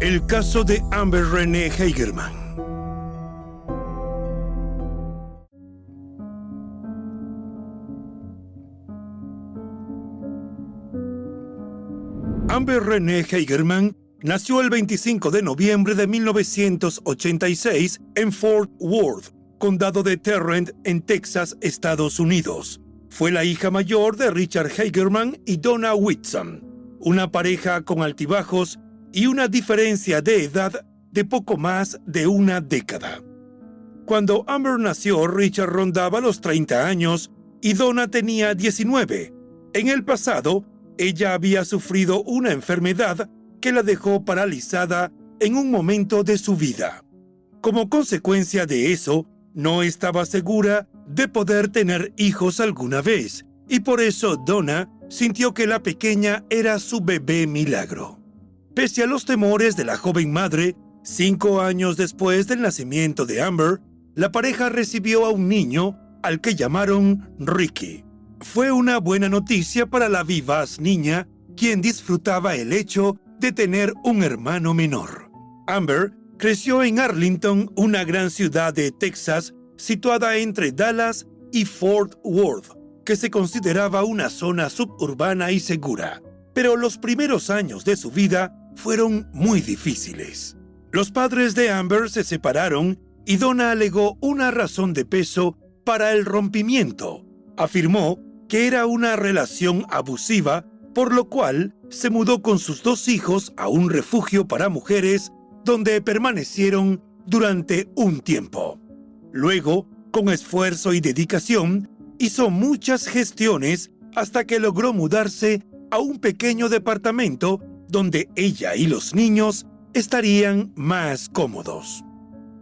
El caso de Amber Renee Heigerman. Amber Renee Heigerman nació el 25 de noviembre de 1986 en Fort Worth, condado de Tarrant, en Texas, Estados Unidos. Fue la hija mayor de Richard Heigerman y Donna Whitson, una pareja con altibajos y una diferencia de edad de poco más de una década. Cuando Amber nació, Richard rondaba los 30 años y Donna tenía 19. En el pasado, ella había sufrido una enfermedad que la dejó paralizada en un momento de su vida. Como consecuencia de eso, no estaba segura de poder tener hijos alguna vez, y por eso Donna sintió que la pequeña era su bebé milagro. Pese a los temores de la joven madre, cinco años después del nacimiento de Amber, la pareja recibió a un niño al que llamaron Ricky. Fue una buena noticia para la vivaz niña, quien disfrutaba el hecho de tener un hermano menor. Amber creció en Arlington, una gran ciudad de Texas situada entre Dallas y Fort Worth, que se consideraba una zona suburbana y segura. Pero los primeros años de su vida fueron muy difíciles. Los padres de Amber se separaron y Donna alegó una razón de peso para el rompimiento. Afirmó que era una relación abusiva, por lo cual se mudó con sus dos hijos a un refugio para mujeres donde permanecieron durante un tiempo. Luego, con esfuerzo y dedicación, hizo muchas gestiones hasta que logró mudarse a un pequeño departamento donde ella y los niños estarían más cómodos.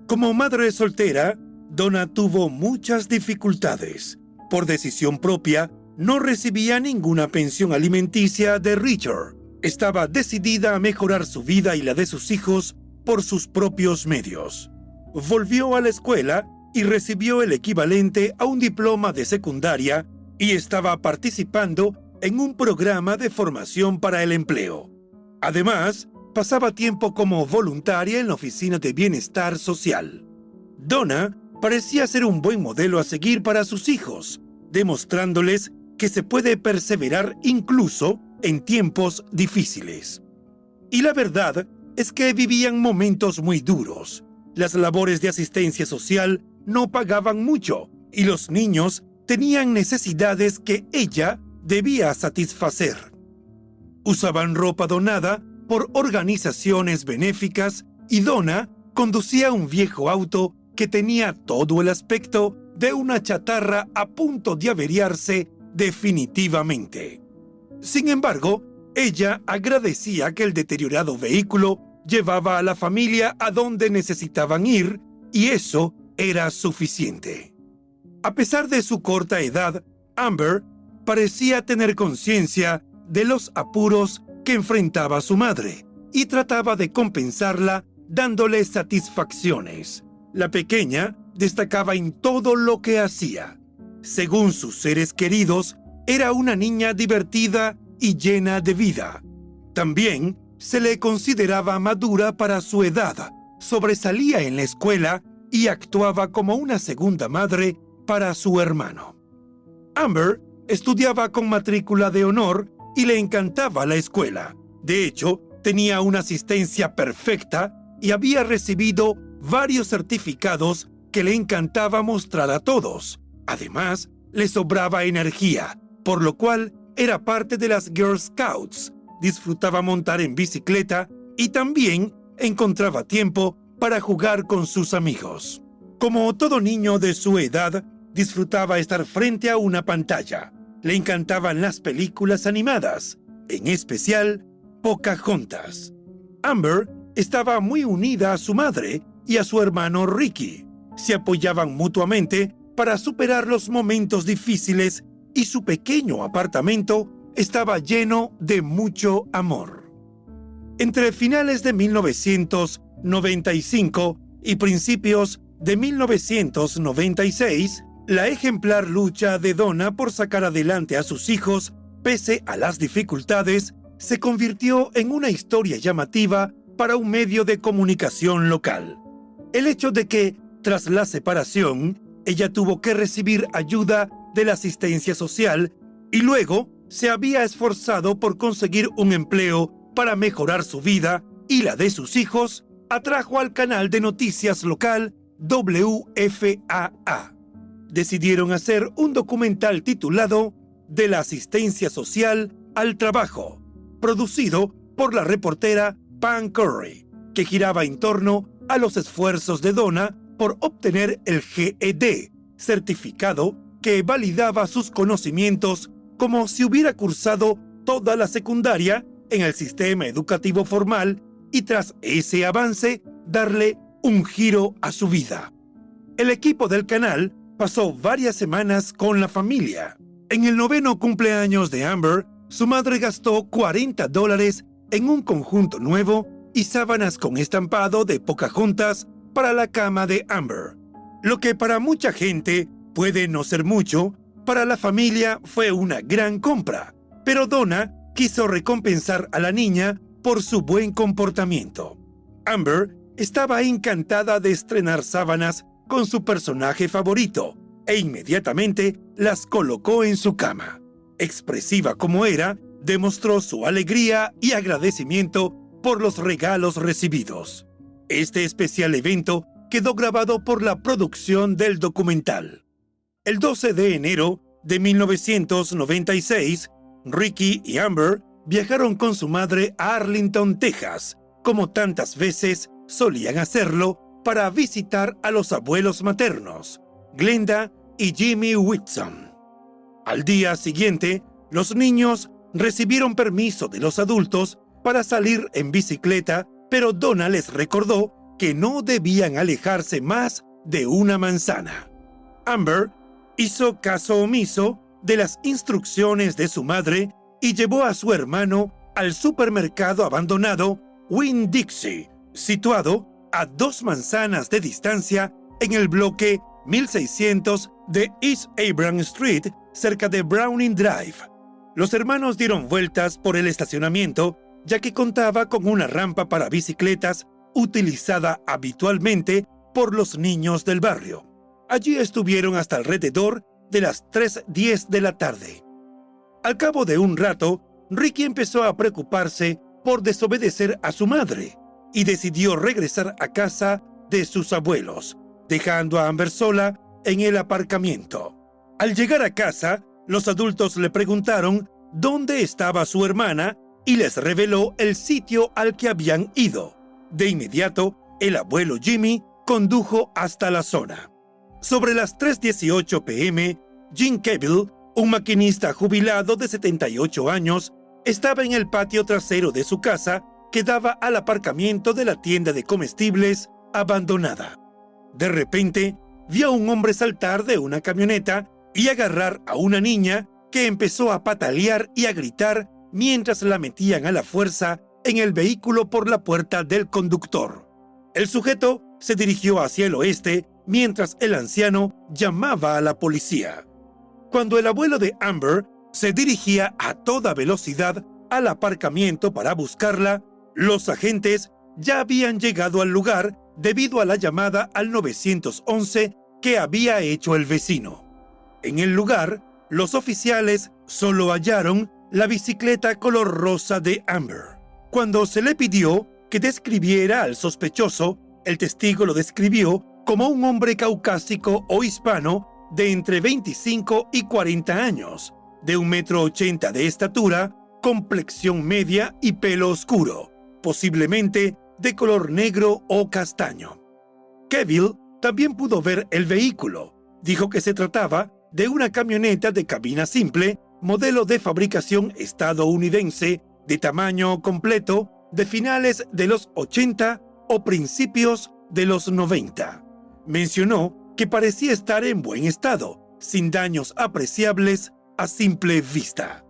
Como madre soltera, Donna tuvo muchas dificultades. Por decisión propia, no recibía ninguna pensión alimenticia de Richard. Estaba decidida a mejorar su vida y la de sus hijos por sus propios medios. Volvió a la escuela y recibió el equivalente a un diploma de secundaria y estaba participando en un programa de formación para el empleo. Además, pasaba tiempo como voluntaria en la oficina de bienestar social. Donna parecía ser un buen modelo a seguir para sus hijos, demostrándoles que se puede perseverar incluso en tiempos difíciles. Y la verdad es que vivían momentos muy duros. Las labores de asistencia social no pagaban mucho y los niños tenían necesidades que ella debía satisfacer. Usaban ropa donada por organizaciones benéficas y Donna conducía un viejo auto que tenía todo el aspecto de una chatarra a punto de averiarse definitivamente. Sin embargo, ella agradecía que el deteriorado vehículo llevaba a la familia a donde necesitaban ir y eso era suficiente. A pesar de su corta edad, Amber parecía tener conciencia de los apuros que enfrentaba su madre y trataba de compensarla dándole satisfacciones. La pequeña destacaba en todo lo que hacía. Según sus seres queridos, era una niña divertida y llena de vida. También se le consideraba madura para su edad, sobresalía en la escuela y actuaba como una segunda madre para su hermano. Amber estudiaba con matrícula de honor y le encantaba la escuela. De hecho, tenía una asistencia perfecta y había recibido varios certificados que le encantaba mostrar a todos. Además, le sobraba energía, por lo cual era parte de las Girl Scouts, disfrutaba montar en bicicleta y también encontraba tiempo para jugar con sus amigos. Como todo niño de su edad, disfrutaba estar frente a una pantalla. Le encantaban las películas animadas, en especial Pocahontas. Amber estaba muy unida a su madre y a su hermano Ricky. Se apoyaban mutuamente para superar los momentos difíciles y su pequeño apartamento estaba lleno de mucho amor. Entre finales de 1995 y principios de 1996, la ejemplar lucha de Donna por sacar adelante a sus hijos, pese a las dificultades, se convirtió en una historia llamativa para un medio de comunicación local. El hecho de que, tras la separación, ella tuvo que recibir ayuda de la asistencia social y luego se había esforzado por conseguir un empleo para mejorar su vida y la de sus hijos, atrajo al canal de noticias local WFAA. Decidieron hacer un documental titulado De la asistencia social al trabajo, producido por la reportera Pam Curry, que giraba en torno a los esfuerzos de Donna por obtener el GED, certificado que validaba sus conocimientos como si hubiera cursado toda la secundaria en el sistema educativo formal y tras ese avance darle un giro a su vida. El equipo del canal pasó varias semanas con la familia. En el noveno cumpleaños de Amber, su madre gastó 40 dólares en un conjunto nuevo y sábanas con estampado de Pocahontas para la cama de Amber. Lo que para mucha gente puede no ser mucho, para la familia fue una gran compra, pero Donna quiso recompensar a la niña por su buen comportamiento. Amber estaba encantada de estrenar sábanas con su personaje favorito e inmediatamente las colocó en su cama. Expresiva como era, demostró su alegría y agradecimiento por los regalos recibidos. Este especial evento quedó grabado por la producción del documental. El 12 de enero de 1996, Ricky y Amber viajaron con su madre a Arlington, Texas, como tantas veces solían hacerlo para visitar a los abuelos maternos, Glenda y Jimmy Whitson. Al día siguiente, los niños recibieron permiso de los adultos para salir en bicicleta, pero Donna les recordó que no debían alejarse más de una manzana. Amber hizo caso omiso de las instrucciones de su madre y llevó a su hermano al supermercado abandonado Winn Dixie, situado a dos manzanas de distancia en el bloque 1600 de East Abram Street, cerca de Browning Drive. Los hermanos dieron vueltas por el estacionamiento, ya que contaba con una rampa para bicicletas utilizada habitualmente por los niños del barrio. Allí estuvieron hasta alrededor de las 3.10 de la tarde. Al cabo de un rato, Ricky empezó a preocuparse por desobedecer a su madre y decidió regresar a casa de sus abuelos, dejando a Amber sola en el aparcamiento. Al llegar a casa, los adultos le preguntaron dónde estaba su hermana y les reveló el sitio al que habían ido. De inmediato, el abuelo Jimmy condujo hasta la zona. Sobre las 3.18 pm, Jim Cavill, un maquinista jubilado de 78 años, estaba en el patio trasero de su casa que daba al aparcamiento de la tienda de comestibles abandonada. De repente, vio a un hombre saltar de una camioneta y agarrar a una niña que empezó a patalear y a gritar mientras la metían a la fuerza en el vehículo por la puerta del conductor. El sujeto se dirigió hacia el oeste mientras el anciano llamaba a la policía. Cuando el abuelo de Amber se dirigía a toda velocidad al aparcamiento para buscarla, los agentes ya habían llegado al lugar debido a la llamada al 911 que había hecho el vecino. En el lugar, los oficiales solo hallaron la bicicleta color rosa de Amber. Cuando se le pidió que describiera al sospechoso, el testigo lo describió como un hombre caucásico o hispano de entre 25 y 40 años, de un metro ochenta de estatura, complexión media y pelo oscuro, posiblemente de color negro o castaño. Kevin también pudo ver el vehículo. Dijo que se trataba de una camioneta de cabina simple, modelo de fabricación estadounidense, de tamaño completo, de finales de los 80 o principios de los 90. Mencionó que parecía estar en buen estado, sin daños apreciables a simple vista.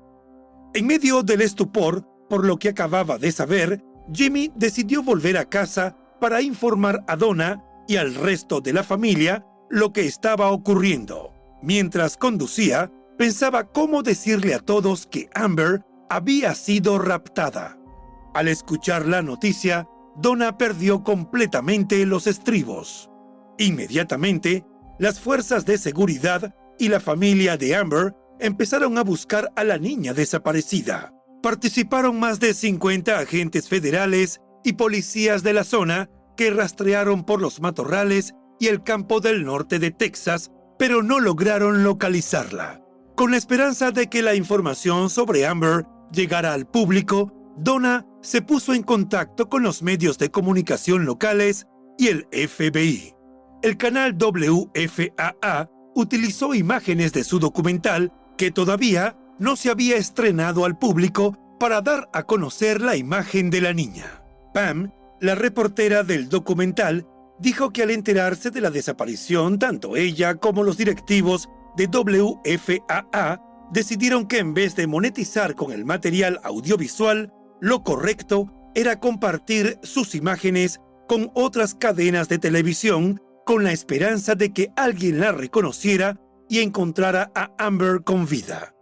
En medio del estupor por lo que acababa de saber, Jimmy decidió volver a casa para informar a Donna y al resto de la familia lo que estaba ocurriendo. Mientras conducía, pensaba cómo decirle a todos que Amber había sido raptada. Al escuchar la noticia, Donna perdió completamente los estribos. Inmediatamente, las fuerzas de seguridad y la familia de Amber empezaron a buscar a la niña desaparecida. Participaron más de 50 agentes federales y policías de la zona que rastrearon por los matorrales y el campo del norte de Texas, pero no lograron localizarla. Con la esperanza de que la información sobre Amber llegara al público, Donna se puso en contacto con los medios de comunicación locales y el FBI. El canal WFAA utilizó imágenes de su documental que todavía no se había estrenado al público para dar a conocer la imagen de la niña. Pam, la reportera del documental, dijo que al enterarse de la desaparición, tanto ella como los directivos de WFAA decidieron que en vez de monetizar con el material audiovisual, lo correcto era compartir sus imágenes con otras cadenas de televisión con la esperanza de que alguien la reconociera y encontrara a Amber con vida.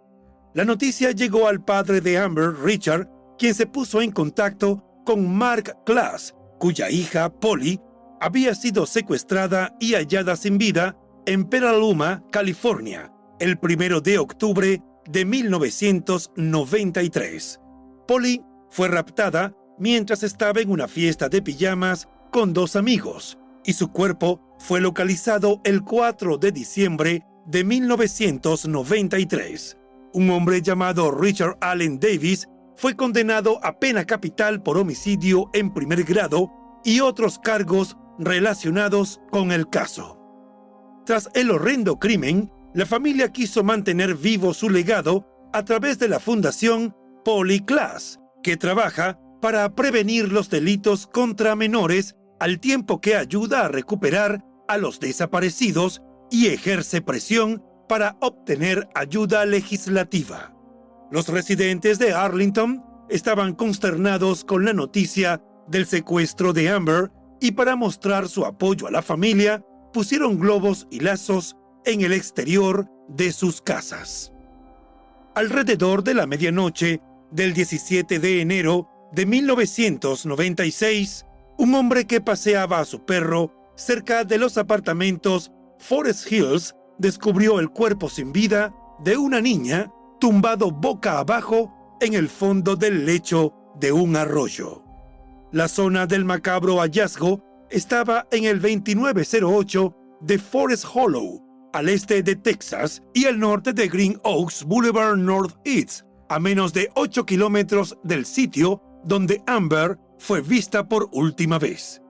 La noticia llegó al padre de Amber, Richard, quien se puso en contacto con Mark Class, cuya hija, Polly, había sido secuestrada y hallada sin vida en Petaluma, California, el primero de octubre de 1993. Polly fue raptada mientras estaba en una fiesta de pijamas con dos amigos y su cuerpo fue localizado el 4 de diciembre de 1993. Un hombre llamado Richard Allen Davis fue condenado a pena capital por homicidio en primer grado y otros cargos relacionados con el caso. Tras el horrendo crimen, la familia quiso mantener vivo su legado a través de la fundación Polyclass, que trabaja para prevenir los delitos contra menores al tiempo que ayuda a recuperar a los desaparecidos y ejerce presión para obtener ayuda legislativa. Los residentes de Arlington estaban consternados con la noticia del secuestro de Amber y para mostrar su apoyo a la familia pusieron globos y lazos en el exterior de sus casas. Alrededor de la medianoche del 17 de enero de 1996, un hombre que paseaba a su perro cerca de los apartamentos Forest Hills descubrió el cuerpo sin vida de una niña tumbado boca abajo en el fondo del lecho de un arroyo. La zona del macabro hallazgo estaba en el 2908 de Forest Hollow, al este de Texas y al norte de Green Oaks Boulevard Northeast, a menos de 8 kilómetros del sitio donde Amber fue vista por última vez.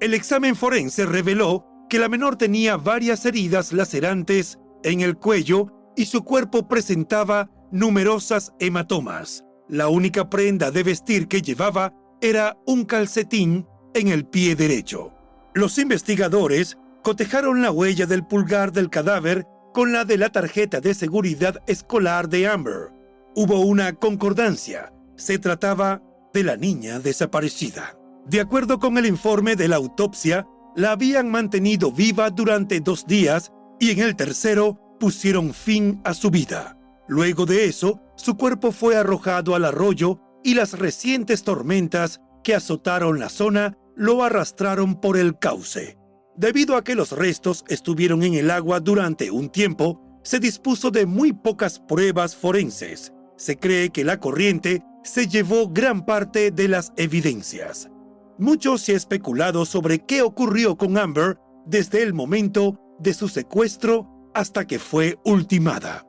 El examen forense reveló que la menor tenía varias heridas lacerantes en el cuello y su cuerpo presentaba numerosas hematomas. La única prenda de vestir que llevaba era un calcetín en el pie derecho. Los investigadores cotejaron la huella del pulgar del cadáver con la de la tarjeta de seguridad escolar de Amber. Hubo una concordancia. Se trataba de la niña desaparecida. De acuerdo con el informe de la autopsia, la habían mantenido viva durante dos días y en el tercero pusieron fin a su vida. Luego de eso, su cuerpo fue arrojado al arroyo y las recientes tormentas que azotaron la zona lo arrastraron por el cauce. Debido a que los restos estuvieron en el agua durante un tiempo, se dispuso de muy pocas pruebas forenses. Se cree que la corriente se llevó gran parte de las evidencias. Mucho se ha especulado sobre qué ocurrió con Amber desde el momento de su secuestro hasta que fue ultimada.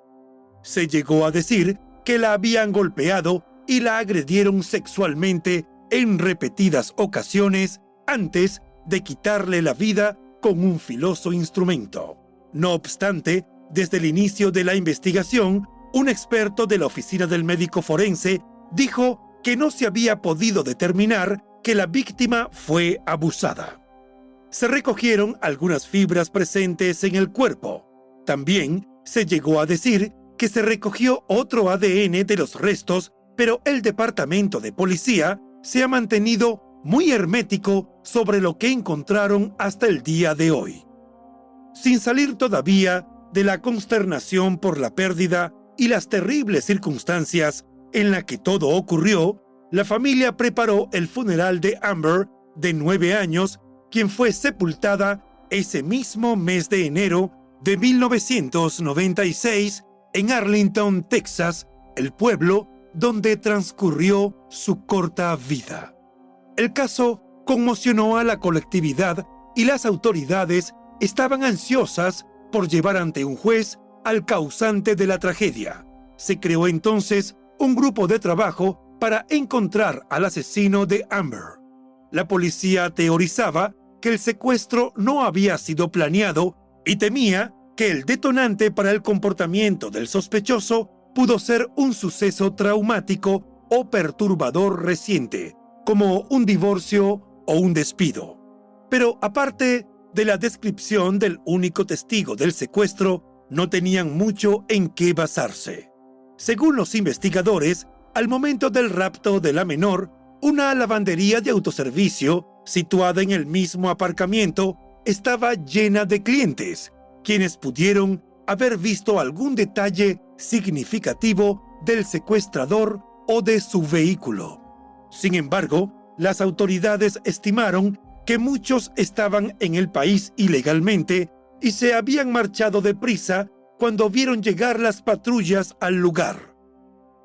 Se llegó a decir que la habían golpeado y la agredieron sexualmente en repetidas ocasiones antes de quitarle la vida con un filoso instrumento. No obstante, desde el inicio de la investigación, un experto de la Oficina del Médico Forense dijo que no se había podido determinar que la víctima fue abusada. Se recogieron algunas fibras presentes en el cuerpo. También se llegó a decir que se recogió otro ADN de los restos, pero el departamento de policía se ha mantenido muy hermético sobre lo que encontraron hasta el día de hoy. Sin salir todavía de la consternación por la pérdida y las terribles circunstancias en la que todo ocurrió, la familia preparó el funeral de Amber, de nueve años, quien fue sepultada ese mismo mes de enero de 1996 en Arlington, Texas, el pueblo donde transcurrió su corta vida. El caso conmocionó a la colectividad y las autoridades estaban ansiosas por llevar ante un juez al causante de la tragedia. Se creó entonces un grupo de trabajo para encontrar al asesino de Amber. La policía teorizaba que el secuestro no había sido planeado y temía que el detonante para el comportamiento del sospechoso pudo ser un suceso traumático o perturbador reciente, como un divorcio o un despido. Pero aparte de la descripción del único testigo del secuestro, no tenían mucho en qué basarse. Según los investigadores, al momento del rapto de la menor, una lavandería de autoservicio situada en el mismo aparcamiento estaba llena de clientes, quienes pudieron haber visto algún detalle significativo del secuestrador o de su vehículo. Sin embargo, las autoridades estimaron que muchos estaban en el país ilegalmente y se habían marchado deprisa cuando vieron llegar las patrullas al lugar.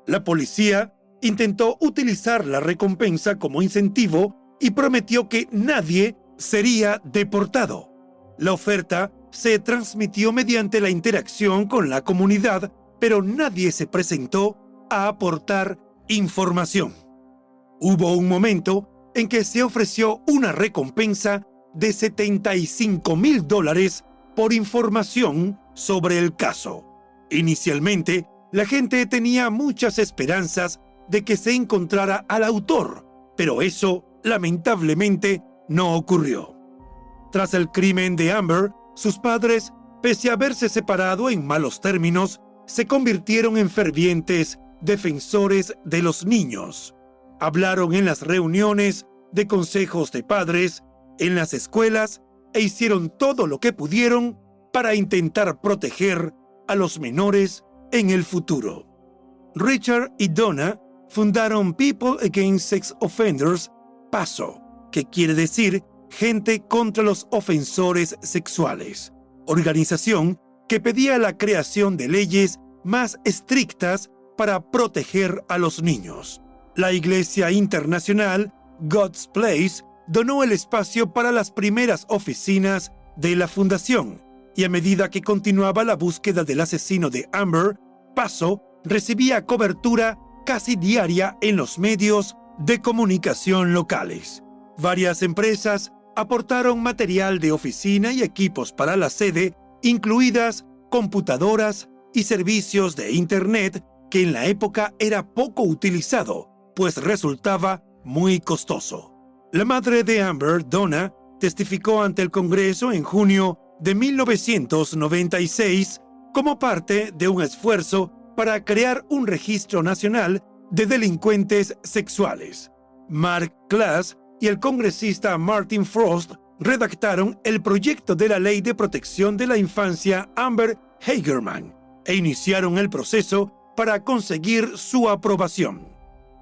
La policía intentó utilizar la recompensa como incentivo y prometió que nadie sería deportado. La oferta se transmitió mediante la interacción con la comunidad, pero nadie se presentó a aportar información. Hubo un momento en que se ofreció una recompensa de 75 mil dólares por información sobre el caso. Inicialmente, la gente tenía muchas esperanzas de que se encontrara al autor, pero eso lamentablemente no ocurrió. Tras el crimen de Amber, sus padres, pese a haberse separado en malos términos, se convirtieron en fervientes defensores de los niños. Hablaron en las reuniones de consejos de padres, en las escuelas e hicieron todo lo que pudieron para intentar proteger a los menores en el futuro. Richard y Donna fundaron People Against Sex Offenders, PASO, que quiere decir Gente contra los Ofensores Sexuales, organización que pedía la creación de leyes más estrictas para proteger a los niños. La Iglesia Internacional God's Place donó el espacio para las primeras oficinas de la fundación y a medida que continuaba la búsqueda del asesino de Amber, Paso recibía cobertura casi diaria en los medios de comunicación locales. Varias empresas aportaron material de oficina y equipos para la sede, incluidas computadoras y servicios de Internet que en la época era poco utilizado, pues resultaba muy costoso. La madre de Amber, Donna, testificó ante el Congreso en junio de 1996 como parte de un esfuerzo para crear un registro nacional de delincuentes sexuales. Mark Klass y el congresista Martin Frost redactaron el proyecto de la Ley de Protección de la Infancia Amber Hagerman e iniciaron el proceso para conseguir su aprobación.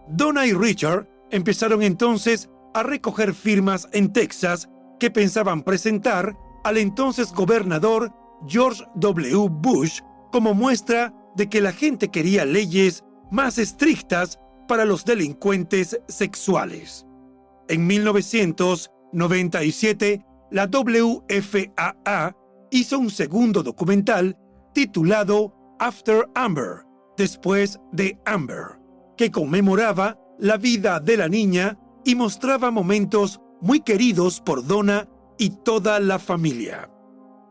Donna y Richard empezaron entonces a recoger firmas en Texas que pensaban presentar al entonces gobernador George W. Bush como muestra de que la gente quería leyes más estrictas para los delincuentes sexuales. En 1997, la WFAA hizo un segundo documental titulado After Amber, después de Amber, que conmemoraba la vida de la niña y mostraba momentos muy queridos por Donna y toda la familia.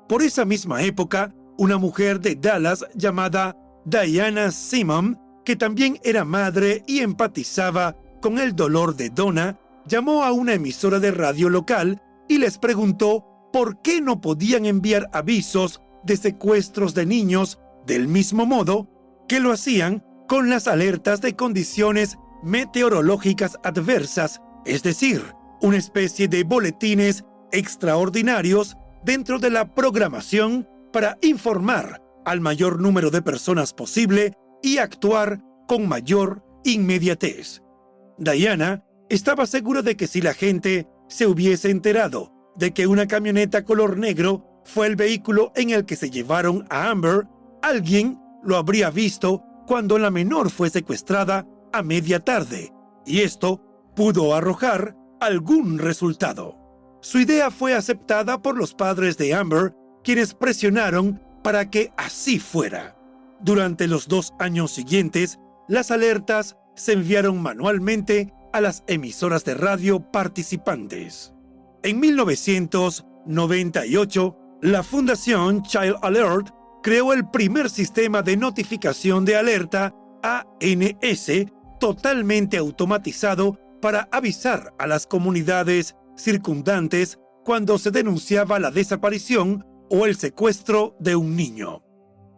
Por esa misma época, una mujer de Dallas llamada Diana Simon, que también era madre y empatizaba con el dolor de Donna, llamó a una emisora de radio local y les preguntó por qué no podían enviar avisos de secuestros de niños del mismo modo que lo hacían con las alertas de condiciones meteorológicas adversas, es decir, una especie de boletines extraordinarios dentro de la programación para informar al mayor número de personas posible y actuar con mayor inmediatez. Diana estaba segura de que si la gente se hubiese enterado de que una camioneta color negro fue el vehículo en el que se llevaron a Amber, alguien lo habría visto cuando la menor fue secuestrada a media tarde, y esto pudo arrojar algún resultado. Su idea fue aceptada por los padres de Amber, quienes presionaron para que así fuera. Durante los dos años siguientes, las alertas se enviaron manualmente a las emisoras de radio participantes. En 1998, la Fundación Child Alert creó el primer sistema de notificación de alerta ANS totalmente automatizado para avisar a las comunidades circundantes cuando se denunciaba la desaparición o el secuestro de un niño.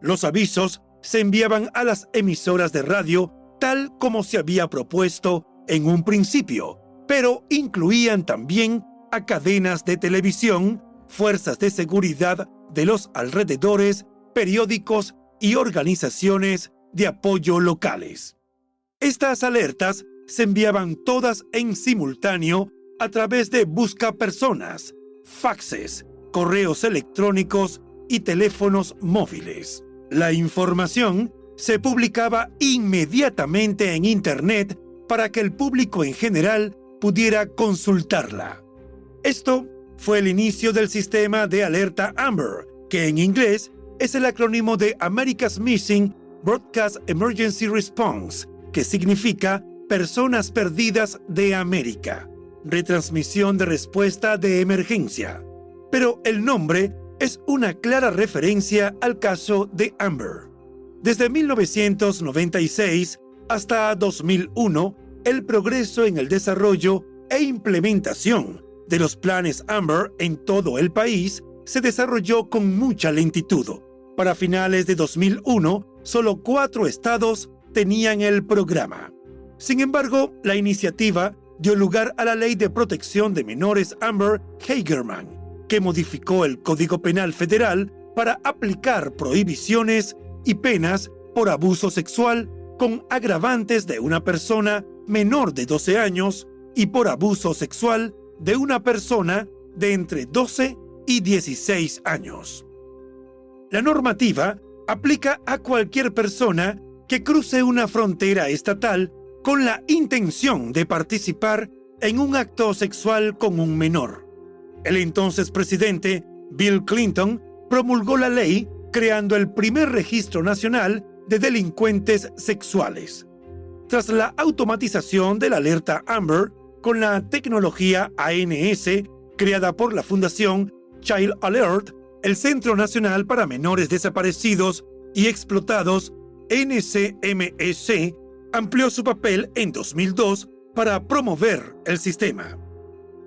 Los avisos se enviaban a las emisoras de radio tal como se había propuesto en un principio, pero incluían también a cadenas de televisión, fuerzas de seguridad de los alrededores, periódicos y organizaciones de apoyo locales. Estas alertas se enviaban todas en simultáneo a través de busca personas, faxes, correos electrónicos y teléfonos móviles. La información se publicaba inmediatamente en Internet para que el público en general pudiera consultarla. Esto fue el inicio del sistema de alerta Amber, que en inglés es el acrónimo de America's Missing Broadcast Emergency Response, que significa Personas Perdidas de América, retransmisión de respuesta de emergencia. Pero el nombre es una clara referencia al caso de Amber. Desde 1996 hasta 2001, el progreso en el desarrollo e implementación de los planes Amber en todo el país se desarrolló con mucha lentitud. Para finales de 2001, solo cuatro estados tenían el programa. Sin embargo, la iniciativa dio lugar a la Ley de Protección de Menores Amber Hagerman, que modificó el Código Penal Federal para aplicar prohibiciones y penas por abuso sexual con agravantes de una persona menor de 12 años y por abuso sexual de una persona de entre 12 y 16 años. La normativa aplica a cualquier persona que cruce una frontera estatal con la intención de participar en un acto sexual con un menor. El entonces presidente, Bill Clinton, promulgó la ley creando el primer registro nacional de delincuentes sexuales. tras la automatización de la alerta Amber con la tecnología ANS creada por la Fundación Child Alert, el Centro Nacional para Menores Desaparecidos y Explotados, NCMEC, amplió su papel en 2002 para promover el sistema.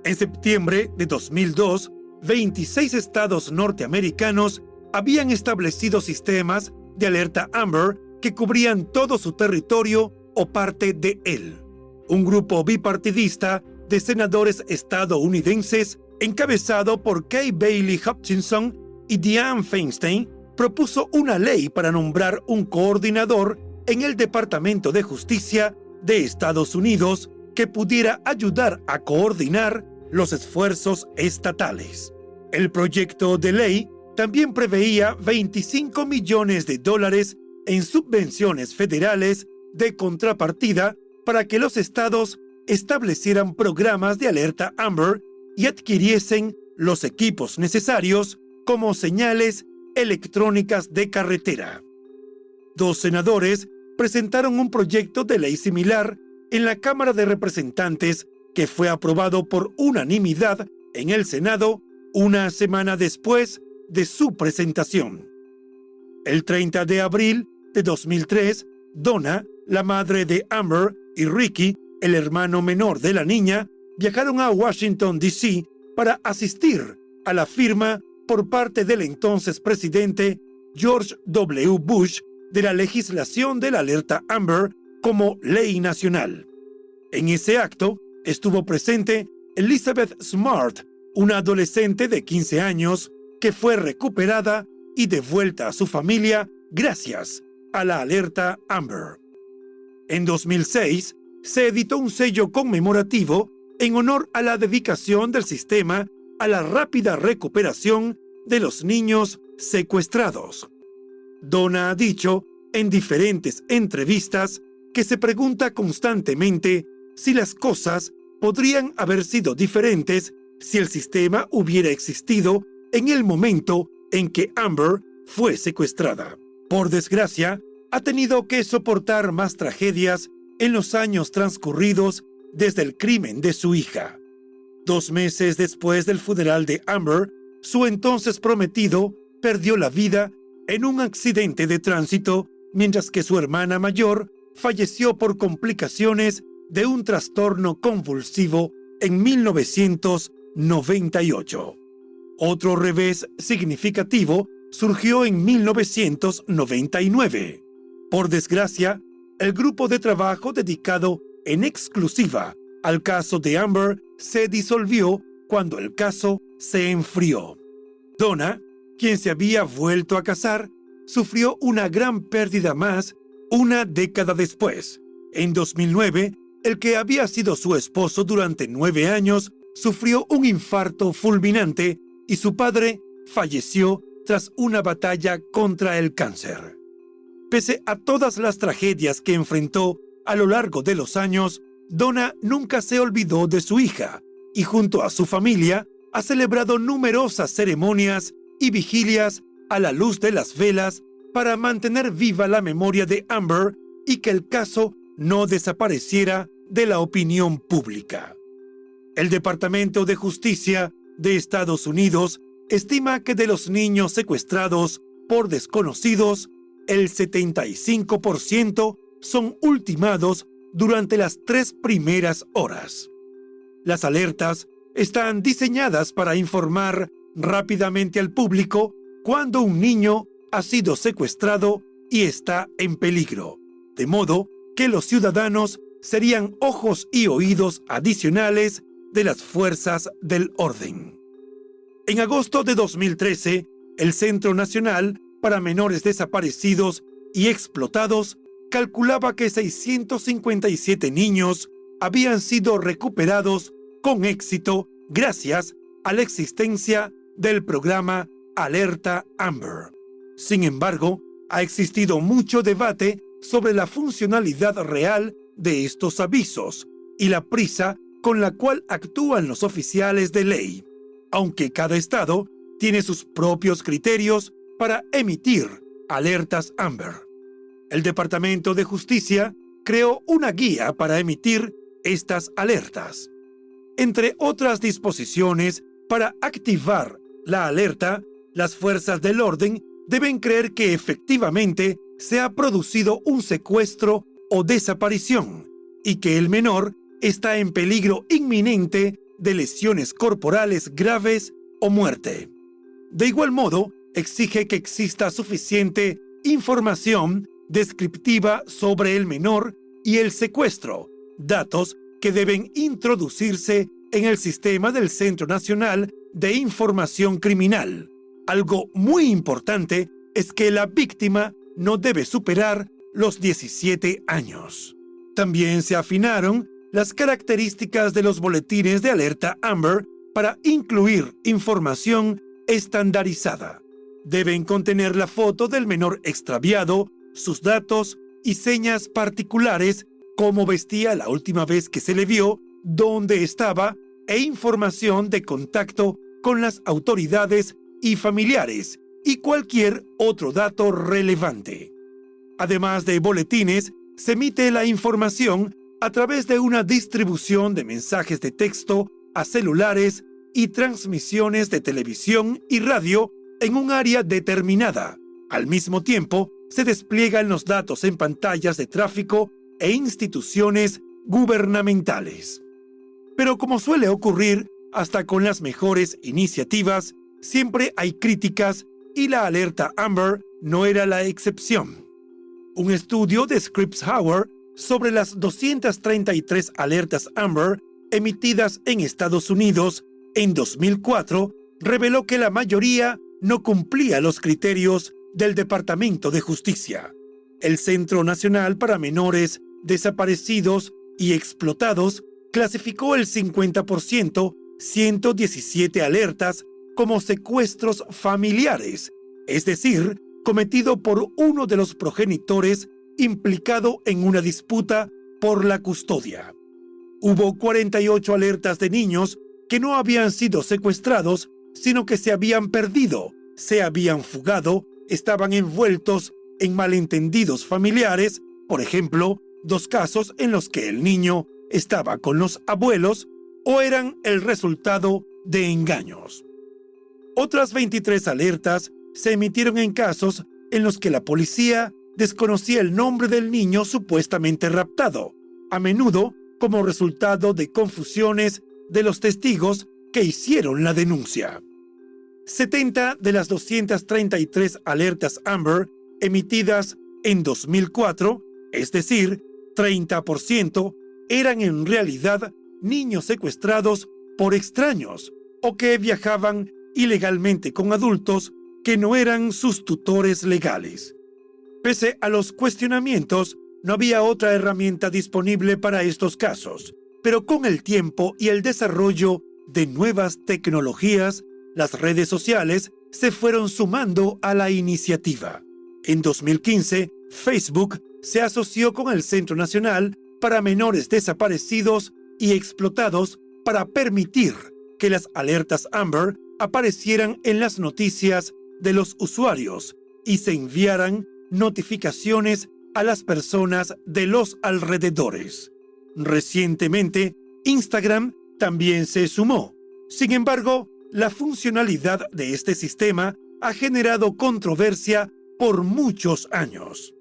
En septiembre de 2002, 26 estados norteamericanos habían establecido sistemas de alerta Amber que cubrían todo su territorio o parte de él. Un grupo bipartidista de senadores estadounidenses, encabezado por Kay Bailey Hutchinson y Dianne Feinstein, propuso una ley para nombrar un coordinador en el Departamento de Justicia de Estados Unidos que pudiera ayudar a coordinar los esfuerzos estatales. El proyecto de ley también preveía 25 millones de dólares en subvenciones federales de contrapartida para que los estados establecieran programas de alerta Amber y adquiriesen los equipos necesarios como señales electrónicas de carretera. Dos senadores presentaron un proyecto de ley similar en la Cámara de Representantes que fue aprobado por unanimidad en el Senado una semana después de su presentación. El 30 de abril de 2003, Donna, la madre de Amber, y Ricky, el hermano menor de la niña, viajaron a Washington, D.C. para asistir a la firma por parte del entonces presidente George W. Bush de la legislación de la alerta Amber como ley nacional. En ese acto estuvo presente Elizabeth Smart, una adolescente de 15 años que fue recuperada y devuelta a su familia gracias a la alerta Amber. En 2006, se editó un sello conmemorativo en honor a la dedicación del sistema a la rápida recuperación de los niños secuestrados. Donna ha dicho en diferentes entrevistas que se pregunta constantemente si las cosas podrían haber sido diferentes si el sistema hubiera existido en el momento en que Amber fue secuestrada. Por desgracia, ha tenido que soportar más tragedias en los años transcurridos desde el crimen de su hija. Dos meses después del funeral de Amber, su entonces prometido perdió la vida en un accidente de tránsito, mientras que su hermana mayor falleció por complicaciones de un trastorno convulsivo en 1998. Otro revés significativo surgió en 1999. Por desgracia, el grupo de trabajo dedicado en exclusiva al caso de Amber se disolvió cuando el caso se enfrió. Donna, quien se había vuelto a casar, sufrió una gran pérdida más una década después. En 2009, el que había sido su esposo durante nueve años sufrió un infarto fulminante y su padre falleció tras una batalla contra el cáncer. Pese a todas las tragedias que enfrentó a lo largo de los años, Donna nunca se olvidó de su hija y junto a su familia ha celebrado numerosas ceremonias y vigilias a la luz de las velas para mantener viva la memoria de Amber y que el caso no desapareciera de la opinión pública. El Departamento de Justicia de Estados Unidos estima que de los niños secuestrados por desconocidos, el 75% son ultimados durante las tres primeras horas. Las alertas están diseñadas para informar rápidamente al público cuando un niño ha sido secuestrado y está en peligro, de modo que los ciudadanos serían ojos y oídos adicionales de las fuerzas del orden. En agosto de 2013, el Centro Nacional para Menores Desaparecidos y Explotados calculaba que 657 niños habían sido recuperados con éxito gracias a la existencia del programa Alerta Amber. Sin embargo, ha existido mucho debate sobre la funcionalidad real de estos avisos y la prisa con la cual actúan los oficiales de ley, aunque cada estado tiene sus propios criterios para emitir alertas Amber. El Departamento de Justicia creó una guía para emitir estas alertas. Entre otras disposiciones, para activar la alerta, las fuerzas del orden deben creer que efectivamente se ha producido un secuestro o desaparición y que el menor está en peligro inminente de lesiones corporales graves o muerte. De igual modo, exige que exista suficiente información descriptiva sobre el menor y el secuestro, datos que deben introducirse en el sistema del Centro Nacional de Información Criminal. Algo muy importante es que la víctima no debe superar los 17 años. También se afinaron las características de los boletines de alerta Amber para incluir información estandarizada. Deben contener la foto del menor extraviado, sus datos y señas particulares, cómo vestía la última vez que se le vio, dónde estaba e información de contacto con las autoridades y familiares y cualquier otro dato relevante. Además de boletines, se emite la información a través de una distribución de mensajes de texto a celulares y transmisiones de televisión y radio en un área determinada. Al mismo tiempo, se despliegan los datos en pantallas de tráfico e instituciones gubernamentales. Pero como suele ocurrir, hasta con las mejores iniciativas, siempre hay críticas y la alerta Amber no era la excepción. Un estudio de Scripps Howard sobre las 233 alertas Amber emitidas en Estados Unidos en 2004 reveló que la mayoría no cumplía los criterios del Departamento de Justicia. El Centro Nacional para Menores Desaparecidos y Explotados clasificó el 50%, 117 alertas, como secuestros familiares, es decir, cometido por uno de los progenitores implicado en una disputa por la custodia. Hubo 48 alertas de niños que no habían sido secuestrados, sino que se habían perdido, se habían fugado, estaban envueltos en malentendidos familiares, por ejemplo, dos casos en los que el niño estaba con los abuelos o eran el resultado de engaños. Otras 23 alertas se emitieron en casos en los que la policía desconocía el nombre del niño supuestamente raptado, a menudo como resultado de confusiones de los testigos que hicieron la denuncia. 70 de las 233 alertas Amber emitidas en 2004, es decir, 30%, eran en realidad niños secuestrados por extraños o que viajaban ilegalmente con adultos que no eran sus tutores legales. Pese a los cuestionamientos, no había otra herramienta disponible para estos casos, pero con el tiempo y el desarrollo de nuevas tecnologías, las redes sociales se fueron sumando a la iniciativa. En 2015, Facebook se asoció con el Centro Nacional para Menores Desaparecidos y Explotados para permitir que las alertas Amber aparecieran en las noticias de los usuarios y se enviaran notificaciones a las personas de los alrededores. Recientemente, Instagram también se sumó. Sin embargo, la funcionalidad de este sistema ha generado controversia por muchos años.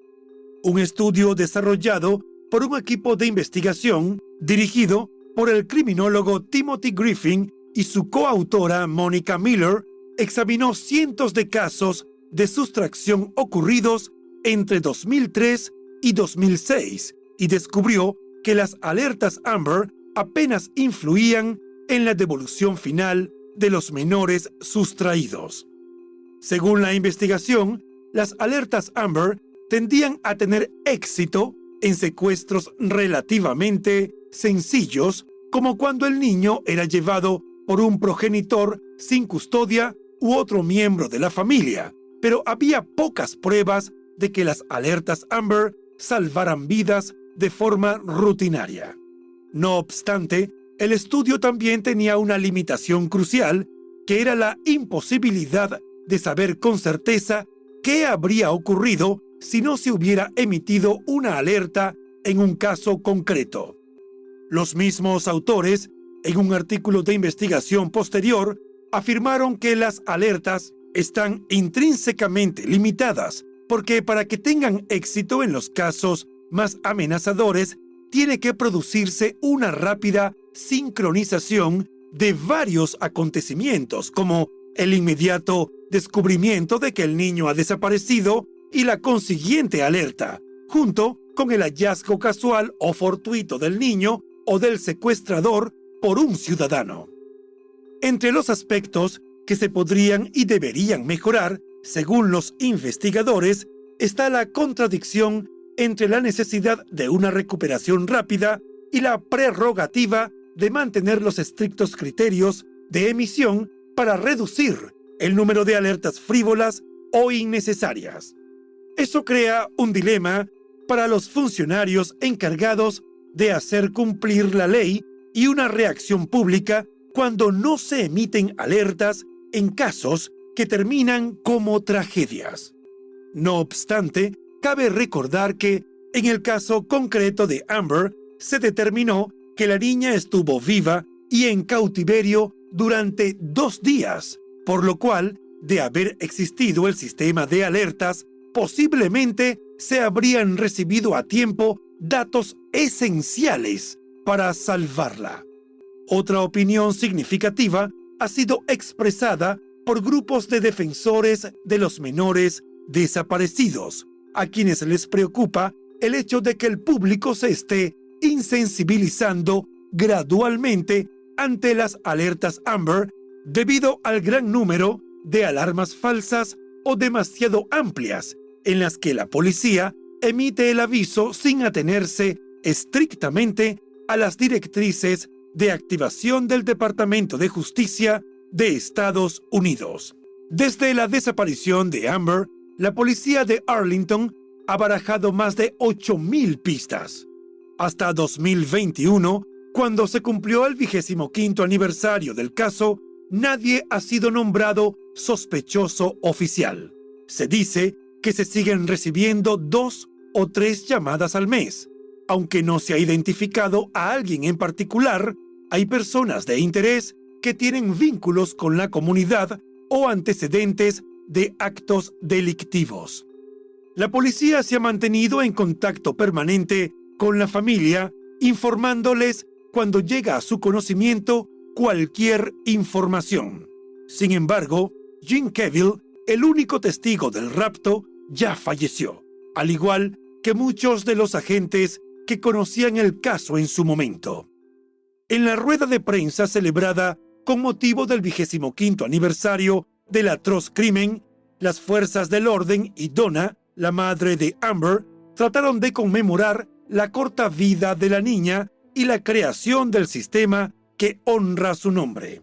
Un estudio desarrollado por un equipo de investigación dirigido por el criminólogo Timothy Griffin y su coautora Monica Miller examinó cientos de casos de sustracción ocurridos entre 2003 y 2006 y descubrió que las alertas Amber apenas influían en la devolución final de los menores sustraídos. Según la investigación, las alertas Amber tendían a tener éxito en secuestros relativamente sencillos, como cuando el niño era llevado por un progenitor sin custodia u otro miembro de la familia, pero había pocas pruebas de que las alertas Amber salvaran vidas de forma rutinaria. No obstante, el estudio también tenía una limitación crucial, que era la imposibilidad de saber con certeza qué habría ocurrido si no se hubiera emitido una alerta en un caso concreto. Los mismos autores, en un artículo de investigación posterior, afirmaron que las alertas están intrínsecamente limitadas porque para que tengan éxito en los casos más amenazadores, tiene que producirse una rápida sincronización de varios acontecimientos, como el inmediato descubrimiento de que el niño ha desaparecido y la consiguiente alerta, junto con el hallazgo casual o fortuito del niño o del secuestrador por un ciudadano. Entre los aspectos que se podrían y deberían mejorar, según los investigadores, está la contradicción entre la necesidad de una recuperación rápida y la prerrogativa de mantener los estrictos criterios de emisión para reducir el número de alertas frívolas o innecesarias. Eso crea un dilema para los funcionarios encargados de hacer cumplir la ley y una reacción pública cuando no se emiten alertas en casos que terminan como tragedias. No obstante, cabe recordar que, en el caso concreto de Amber, se determinó que la niña estuvo viva y en cautiverio durante dos días, por lo cual, de haber existido el sistema de alertas, posiblemente se habrían recibido a tiempo datos esenciales para salvarla. Otra opinión significativa ha sido expresada por grupos de defensores de los menores desaparecidos, a quienes les preocupa el hecho de que el público se esté insensibilizando gradualmente ante las alertas Amber debido al gran número de alarmas falsas o demasiado amplias en las que la policía emite el aviso sin atenerse estrictamente a las directrices de activación del Departamento de Justicia de Estados Unidos. Desde la desaparición de Amber, la policía de Arlington ha barajado más de 8.000 pistas. Hasta 2021, cuando se cumplió el vigésimo quinto aniversario del caso, nadie ha sido nombrado sospechoso oficial. Se dice que se siguen recibiendo dos o tres llamadas al mes. Aunque no se ha identificado a alguien en particular, hay personas de interés que tienen vínculos con la comunidad o antecedentes de actos delictivos. La policía se ha mantenido en contacto permanente con la familia, informándoles cuando llega a su conocimiento cualquier información. Sin embargo, Jim Cavill, el único testigo del rapto, ya falleció, al igual que muchos de los agentes que conocían el caso en su momento. En la rueda de prensa celebrada con motivo del vigésimo quinto aniversario del atroz crimen, las fuerzas del orden y Donna, la madre de Amber, trataron de conmemorar la corta vida de la niña y la creación del sistema que honra su nombre.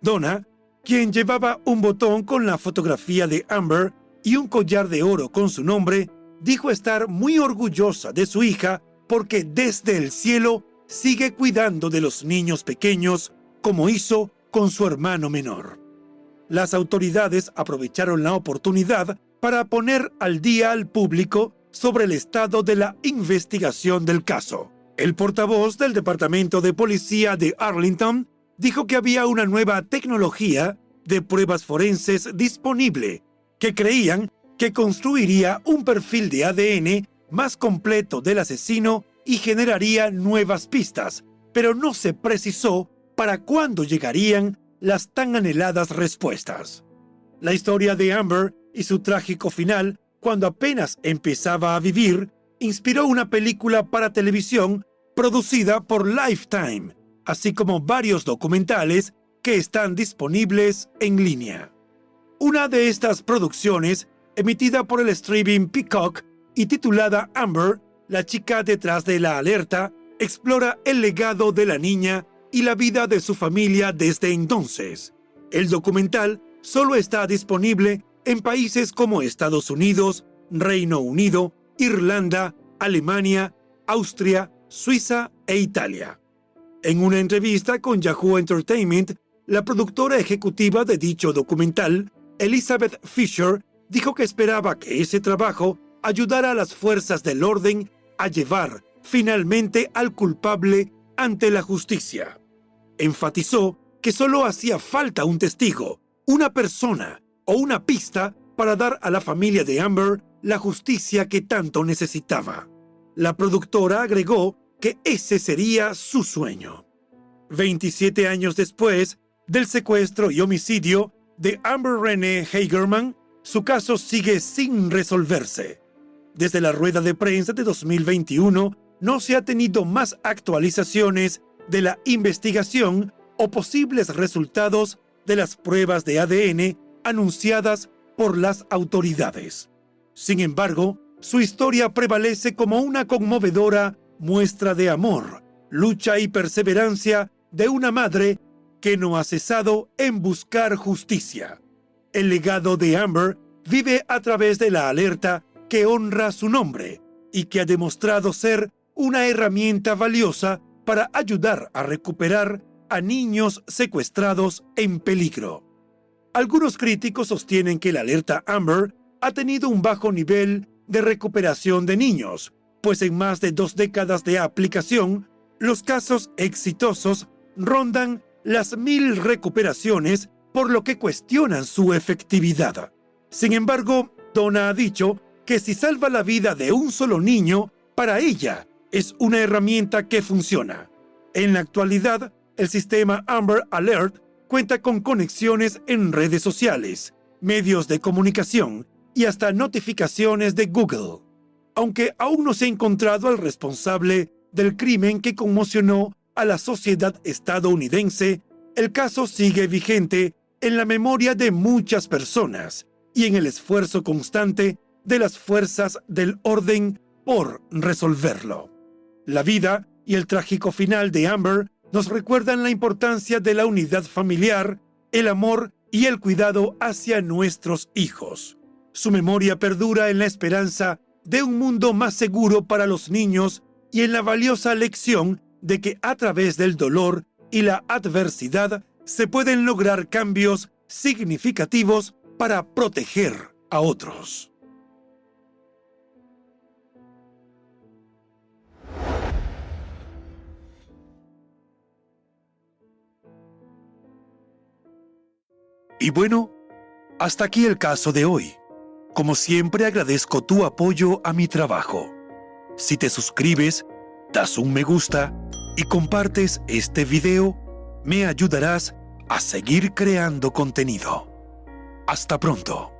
Donna, quien llevaba un botón con la fotografía de Amber y un collar de oro con su nombre, dijo estar muy orgullosa de su hija porque desde el cielo sigue cuidando de los niños pequeños como hizo con su hermano menor. Las autoridades aprovecharon la oportunidad para poner al día al público sobre el estado de la investigación del caso. El portavoz del Departamento de Policía de Arlington dijo que había una nueva tecnología de pruebas forenses disponible que creían que construiría un perfil de ADN más completo del asesino y generaría nuevas pistas, pero no se precisó para cuándo llegarían las tan anheladas respuestas. La historia de Amber y su trágico final, cuando apenas empezaba a vivir, inspiró una película para televisión producida por Lifetime, así como varios documentales que están disponibles en línea. Una de estas producciones, emitida por el streaming Peacock y titulada Amber, la chica detrás de la alerta, explora el legado de la niña y la vida de su familia desde entonces. El documental solo está disponible en países como Estados Unidos, Reino Unido, Irlanda, Alemania, Austria, Suiza e Italia. En una entrevista con Yahoo Entertainment, la productora ejecutiva de dicho documental, Elizabeth Fisher, dijo que esperaba que ese trabajo ayudara a las fuerzas del orden a llevar finalmente al culpable ante la justicia. Enfatizó que solo hacía falta un testigo, una persona o una pista para dar a la familia de Amber la justicia que tanto necesitaba. La productora agregó que ese sería su sueño. 27 años después del secuestro y homicidio de Amber Renee Hagerman, su caso sigue sin resolverse. Desde la rueda de prensa de 2021, no se ha tenido más actualizaciones de la investigación o posibles resultados de las pruebas de ADN anunciadas por las autoridades. Sin embargo, su historia prevalece como una conmovedora muestra de amor, lucha y perseverancia de una madre que no ha cesado en buscar justicia. El legado de Amber vive a través de la alerta que honra su nombre y que ha demostrado ser una herramienta valiosa para ayudar a recuperar a niños secuestrados en peligro. Algunos críticos sostienen que la alerta Amber ha tenido un bajo nivel de recuperación de niños, pues en más de dos décadas de aplicación, los casos exitosos rondan las mil recuperaciones, por lo que cuestionan su efectividad. Sin embargo, Donna ha dicho que si salva la vida de un solo niño, para ella es una herramienta que funciona. En la actualidad, el sistema Amber Alert cuenta con conexiones en redes sociales, medios de comunicación y hasta notificaciones de Google. Aunque aún no se ha encontrado al responsable del crimen que conmocionó a la sociedad estadounidense, el caso sigue vigente en la memoria de muchas personas y en el esfuerzo constante de las fuerzas del orden por resolverlo. La vida y el trágico final de Amber nos recuerdan la importancia de la unidad familiar, el amor y el cuidado hacia nuestros hijos. Su memoria perdura en la esperanza de un mundo más seguro para los niños y en la valiosa lección de que a través del dolor y la adversidad se pueden lograr cambios significativos para proteger a otros. Y bueno, hasta aquí el caso de hoy. Como siempre agradezco tu apoyo a mi trabajo. Si te suscribes, das un me gusta y compartes este video, me ayudarás a seguir creando contenido. Hasta pronto.